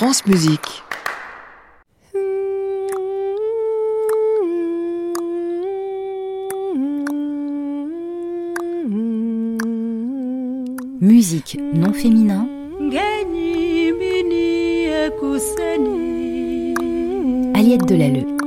France Musique. Musique non féminin. Aliette Delalleux.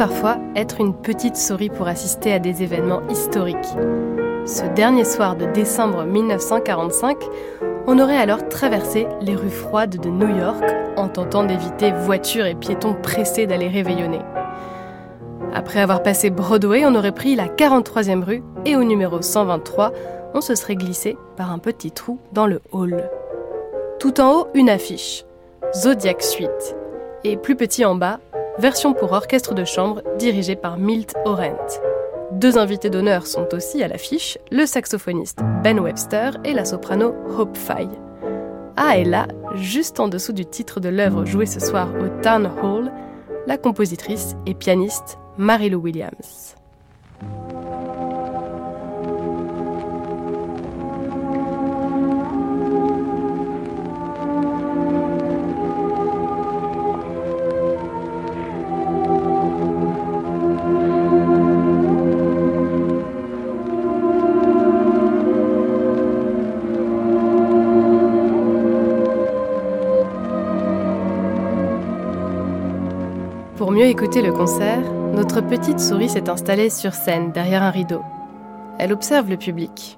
Parfois être une petite souris pour assister à des événements historiques. Ce dernier soir de décembre 1945, on aurait alors traversé les rues froides de New York en tentant d'éviter voitures et piétons pressés d'aller réveillonner. Après avoir passé Broadway, on aurait pris la 43e rue et au numéro 123, on se serait glissé par un petit trou dans le hall. Tout en haut, une affiche. Zodiac Suite. Et plus petit en bas, version pour orchestre de chambre dirigée par Milt Orent. Deux invités d'honneur sont aussi à l'affiche, le saxophoniste Ben Webster et la soprano Hope Fye. Ah et là, juste en dessous du titre de l'œuvre jouée ce soir au Town Hall, la compositrice et pianiste Mary-Lou Williams. Pour mieux écouter le concert, notre petite souris s'est installée sur scène derrière un rideau. Elle observe le public.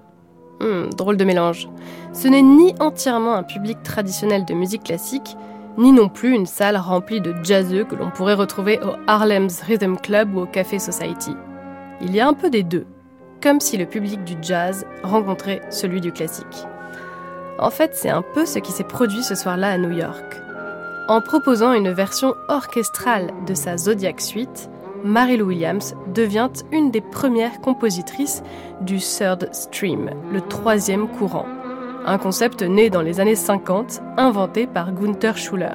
Hmm, drôle de mélange. Ce n'est ni entièrement un public traditionnel de musique classique, ni non plus une salle remplie de jazzeux que l'on pourrait retrouver au Harlem's Rhythm Club ou au Café Society. Il y a un peu des deux, comme si le public du jazz rencontrait celui du classique. En fait, c'est un peu ce qui s'est produit ce soir-là à New York. En proposant une version orchestrale de sa Zodiac Suite, Mary-Lou Williams devient une des premières compositrices du Third Stream, le troisième courant. Un concept né dans les années 50, inventé par Gunther Schuller.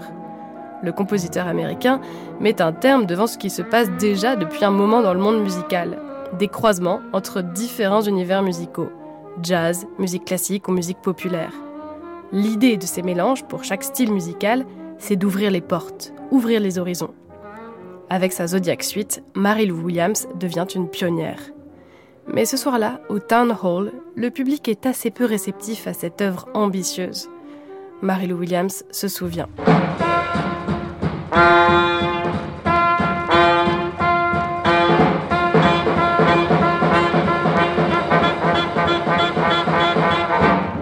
Le compositeur américain met un terme devant ce qui se passe déjà depuis un moment dans le monde musical, des croisements entre différents univers musicaux, jazz, musique classique ou musique populaire. L'idée de ces mélanges pour chaque style musical c'est d'ouvrir les portes, ouvrir les horizons. Avec sa Zodiac Suite, Mary-Lou Williams devient une pionnière. Mais ce soir-là, au Town Hall, le public est assez peu réceptif à cette œuvre ambitieuse. Mary-Lou Williams se souvient.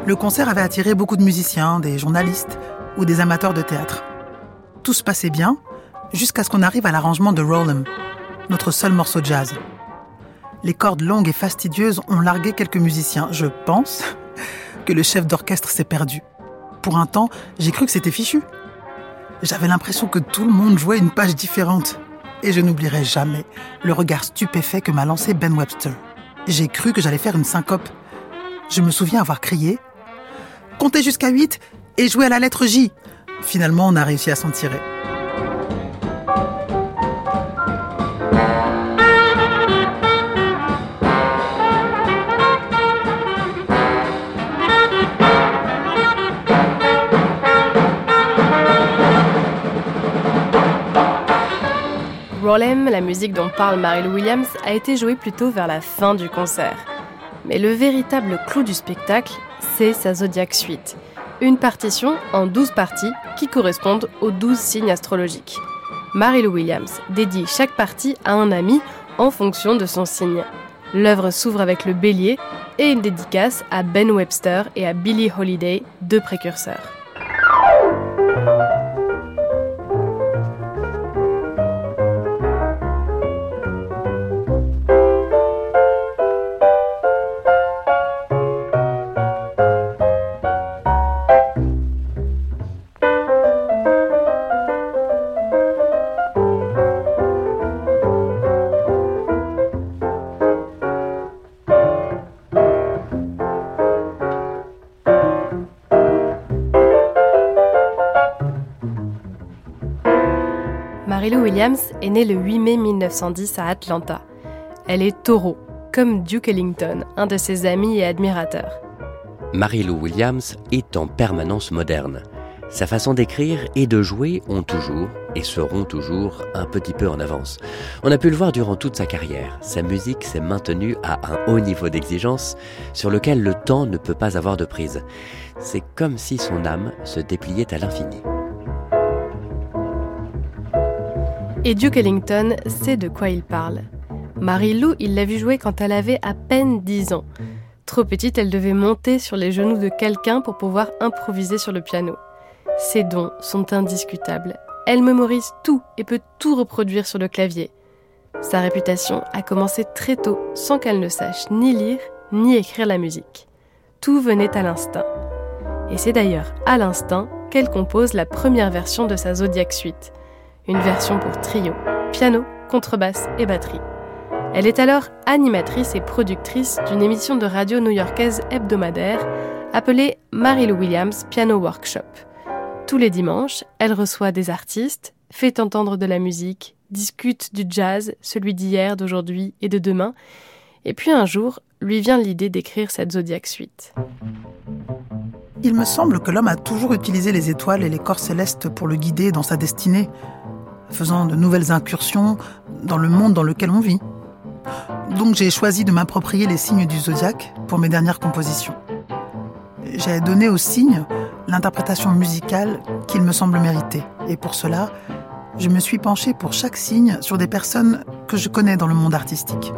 Le concert avait attiré beaucoup de musiciens, des journalistes ou des amateurs de théâtre. Tout se passait bien jusqu'à ce qu'on arrive à l'arrangement de Roll'em, notre seul morceau de jazz. Les cordes longues et fastidieuses ont largué quelques musiciens. Je pense que le chef d'orchestre s'est perdu. Pour un temps, j'ai cru que c'était fichu. J'avais l'impression que tout le monde jouait une page différente. Et je n'oublierai jamais le regard stupéfait que m'a lancé Ben Webster. J'ai cru que j'allais faire une syncope. Je me souviens avoir crié Comptez jusqu'à 8 et jouez à la lettre J. Finalement, on a réussi à s'en tirer. Rollem, la musique dont parle Mary-Lou Williams, a été jouée plutôt vers la fin du concert. Mais le véritable clou du spectacle, c'est sa Zodiac Suite, une partition en 12 parties qui correspondent aux 12 signes astrologiques. Mary-Lou Williams dédie chaque partie à un ami en fonction de son signe. L'œuvre s'ouvre avec le bélier et une dédicace à Ben Webster et à Billie Holiday, deux précurseurs. Marilou Williams est née le 8 mai 1910 à Atlanta. Elle est taureau, comme Duke Ellington, un de ses amis et admirateurs. Marilou Williams est en permanence moderne. Sa façon d'écrire et de jouer ont toujours et seront toujours un petit peu en avance. On a pu le voir durant toute sa carrière. Sa musique s'est maintenue à un haut niveau d'exigence sur lequel le temps ne peut pas avoir de prise. C'est comme si son âme se dépliait à l'infini. Et Duke Ellington sait de quoi il parle. Marie-Lou, il l'a vu jouer quand elle avait à peine 10 ans. Trop petite, elle devait monter sur les genoux de quelqu'un pour pouvoir improviser sur le piano. Ses dons sont indiscutables. Elle mémorise tout et peut tout reproduire sur le clavier. Sa réputation a commencé très tôt sans qu'elle ne sache ni lire ni écrire la musique. Tout venait à l'instinct. Et c'est d'ailleurs à l'instinct qu'elle compose la première version de sa Zodiac Suite, une version pour trio, piano, contrebasse et batterie. Elle est alors animatrice et productrice d'une émission de radio new-yorkaise hebdomadaire appelée Marilou Williams Piano Workshop. Tous les dimanches, elle reçoit des artistes, fait entendre de la musique, discute du jazz, celui d'hier, d'aujourd'hui et de demain. Et puis un jour, lui vient l'idée d'écrire cette Zodiac Suite. Il me semble que l'homme a toujours utilisé les étoiles et les corps célestes pour le guider dans sa destinée, faisant de nouvelles incursions dans le monde dans lequel on vit. Donc j'ai choisi de m'approprier les signes du zodiaque pour mes dernières compositions. J'ai donné aux signes l'interprétation musicale qu'il me semble mériter. Et pour cela, je me suis penchée pour chaque signe sur des personnes que je connais dans le monde artistique.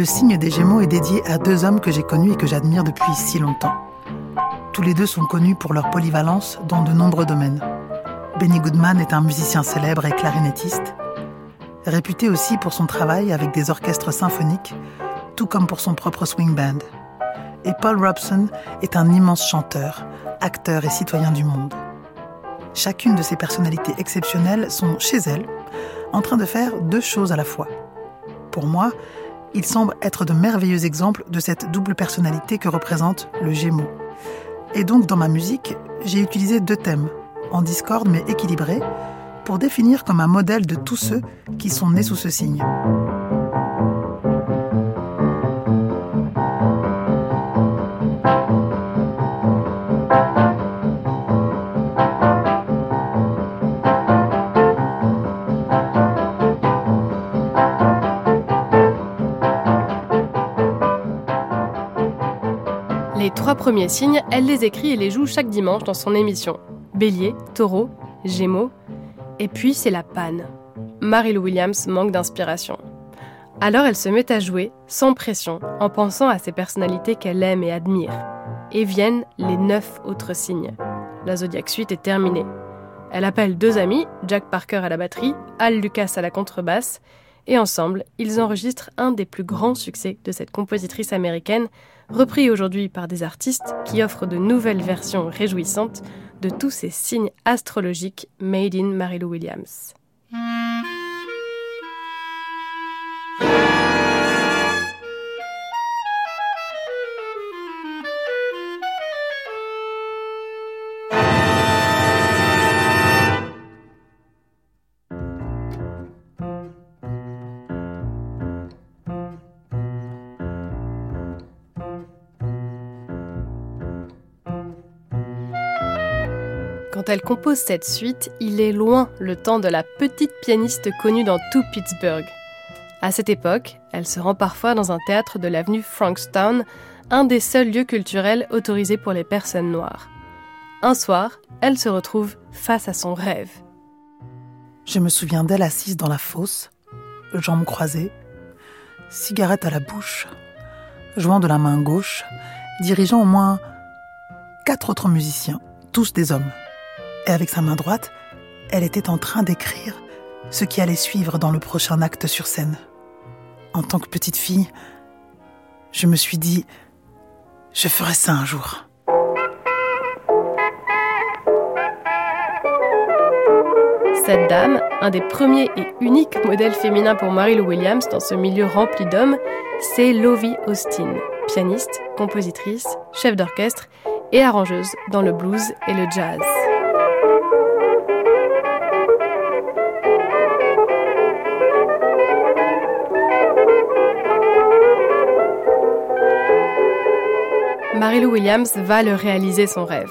Le signe des Gémeaux est dédié à deux hommes que j'ai connus et que j'admire depuis si longtemps. Tous les deux sont connus pour leur polyvalence dans de nombreux domaines. Benny Goodman est un musicien célèbre et clarinettiste, réputé aussi pour son travail avec des orchestres symphoniques, tout comme pour son propre swing band. Et Paul Robson est un immense chanteur, acteur et citoyen du monde. Chacune de ces personnalités exceptionnelles sont chez elles, en train de faire deux choses à la fois. Pour moi, ils semblent être de merveilleux exemples de cette double personnalité que représente le Gémeaux. Et donc dans ma musique, j'ai utilisé deux thèmes, en discorde mais équilibré, pour définir comme un modèle de tous ceux qui sont nés sous ce signe. Premiers signes, elle les écrit et les joue chaque dimanche dans son émission. Bélier, Taureau, Gémeaux, et puis c'est la panne. Marie-Lou Williams manque d'inspiration. Alors elle se met à jouer, sans pression, en pensant à ces personnalités qu'elle aime et admire. Et viennent les neuf autres signes. La Zodiac Suite est terminée. Elle appelle deux amis, Jack Parker à la batterie, Al Lucas à la contrebasse, et ensemble, ils enregistrent un des plus grands succès de cette compositrice américaine, repris aujourd'hui par des artistes qui offrent de nouvelles versions réjouissantes de tous ces signes astrologiques made in Marilou Williams. Quand elle compose cette suite, il est loin le temps de la petite pianiste connue dans tout Pittsburgh. À cette époque, elle se rend parfois dans un théâtre de l'avenue Frankstown, un des seuls lieux culturels autorisés pour les personnes noires. Un soir, elle se retrouve face à son rêve. Je me souviens d'elle assise dans la fosse, jambes croisées, cigarette à la bouche, jouant de la main gauche, dirigeant au moins quatre autres musiciens, tous des hommes et avec sa main droite, elle était en train d'écrire ce qui allait suivre dans le prochain acte sur scène. En tant que petite fille, je me suis dit, je ferai ça un jour. Cette dame, un des premiers et uniques modèles féminins pour Mary Lou Williams dans ce milieu rempli d'hommes, c'est Lovie Austin, pianiste, compositrice, chef d'orchestre et arrangeuse dans le blues et le jazz. Mary-Lou Williams va le réaliser son rêve.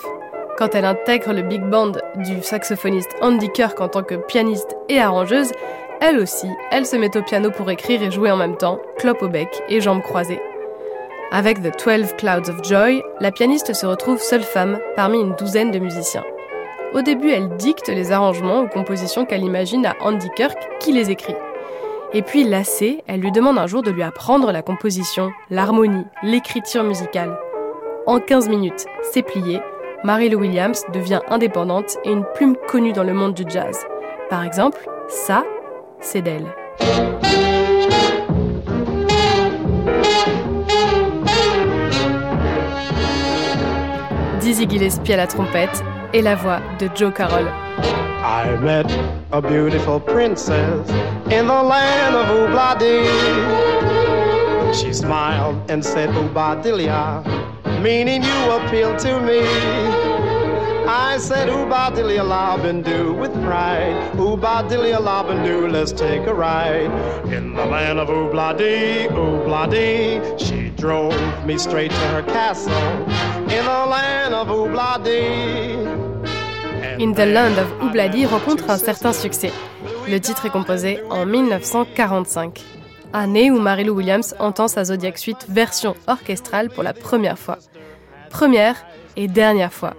Quand elle intègre le big band du saxophoniste Andy Kirk en tant que pianiste et arrangeuse, elle aussi, elle se met au piano pour écrire et jouer en même temps, clope au bec et jambes croisées. Avec The Twelve Clouds of Joy, la pianiste se retrouve seule femme parmi une douzaine de musiciens. Au début, elle dicte les arrangements ou compositions qu'elle imagine à Andy Kirk qui les écrit. Et puis, lassée, elle lui demande un jour de lui apprendre la composition, l'harmonie, l'écriture musicale. En 15 minutes, c'est plié. Mary-Lou Williams devient indépendante et une plume connue dans le monde du jazz. Par exemple, ça, c'est d'elle. Dizzy Gillespie à la trompette et la voix de Joe Carroll. I met a beautiful princess in the land of Obladi. She smiled and said, Ubadilia, meaning you appeal to me. I said, Ubadilia Labendu with pride. Ubadilia Labendu, let's take a ride. In the land of Ubladi, Ubladi, she drove me straight to her castle. In the land of Ubladi. In the Land of Ubladi rencontre un certain succès. Le titre est composé en 1945, année où Mary-Lou Williams entend sa Zodiac Suite version orchestrale pour la première fois. Première et dernière fois.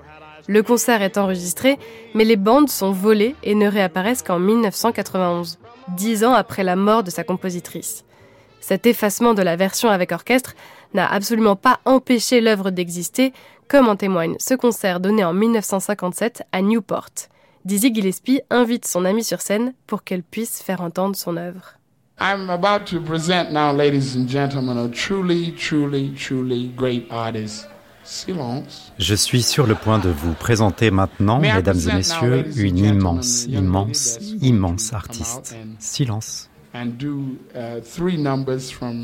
Le concert est enregistré, mais les bandes sont volées et ne réapparaissent qu'en 1991, dix ans après la mort de sa compositrice. Cet effacement de la version avec orchestre n'a absolument pas empêché l'œuvre d'exister, comme en témoigne ce concert donné en 1957 à Newport. Dizzy Gillespie invite son amie sur scène pour qu'elle puisse faire entendre son œuvre. I'm about to present now, ladies and gentlemen, a truly, truly, truly great artist. Silence. Je suis sur le point de vous présenter maintenant, mesdames et messieurs, une immense, immense, immense artiste. Silence.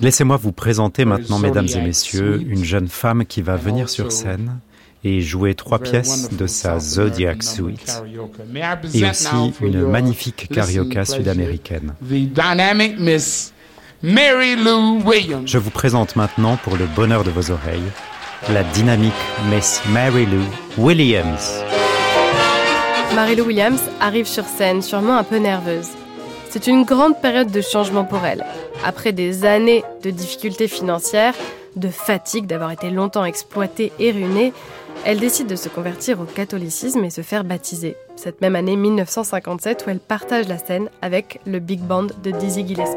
Laissez-moi vous présenter maintenant, mesdames et messieurs, une jeune femme qui va venir sur scène et jouer trois pièces de sa Zodiac Suite et aussi une magnifique carioca sud-américaine. Je vous présente maintenant pour le bonheur de vos oreilles la dynamique Miss Mary Lou Williams. Mary Lou Williams arrive sur scène, sûrement un peu nerveuse. C'est une grande période de changement pour elle. Après des années de difficultés financières, de fatigue d'avoir été longtemps exploitée et ruinée, elle décide de se convertir au catholicisme et se faire baptiser. Cette même année 1957 où elle partage la scène avec le big band de Dizzy Gillespie.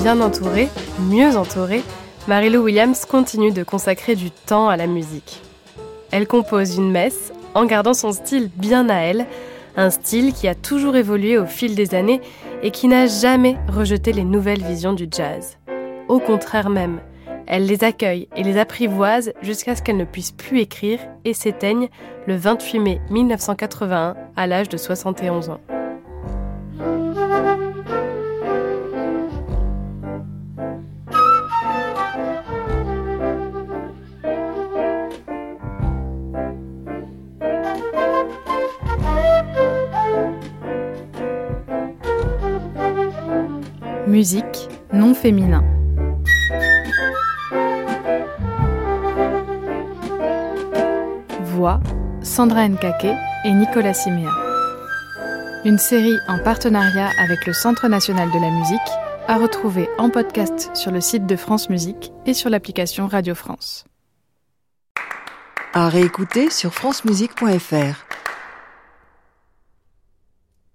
Bien entourée, mieux entourée, Mary-Lou Williams continue de consacrer du temps à la musique. Elle compose une messe en gardant son style bien à elle, un style qui a toujours évolué au fil des années et qui n'a jamais rejeté les nouvelles visions du jazz. Au contraire même, elle les accueille et les apprivoise jusqu'à ce qu'elle ne puisse plus écrire et s'éteigne le 28 mai 1981 à l'âge de 71 ans. Musique non féminin. Voix Sandra Nkake et Nicolas Siméa. Une série en partenariat avec le Centre national de la musique à retrouver en podcast sur le site de France Musique et sur l'application Radio France. À réécouter sur francemusique.fr.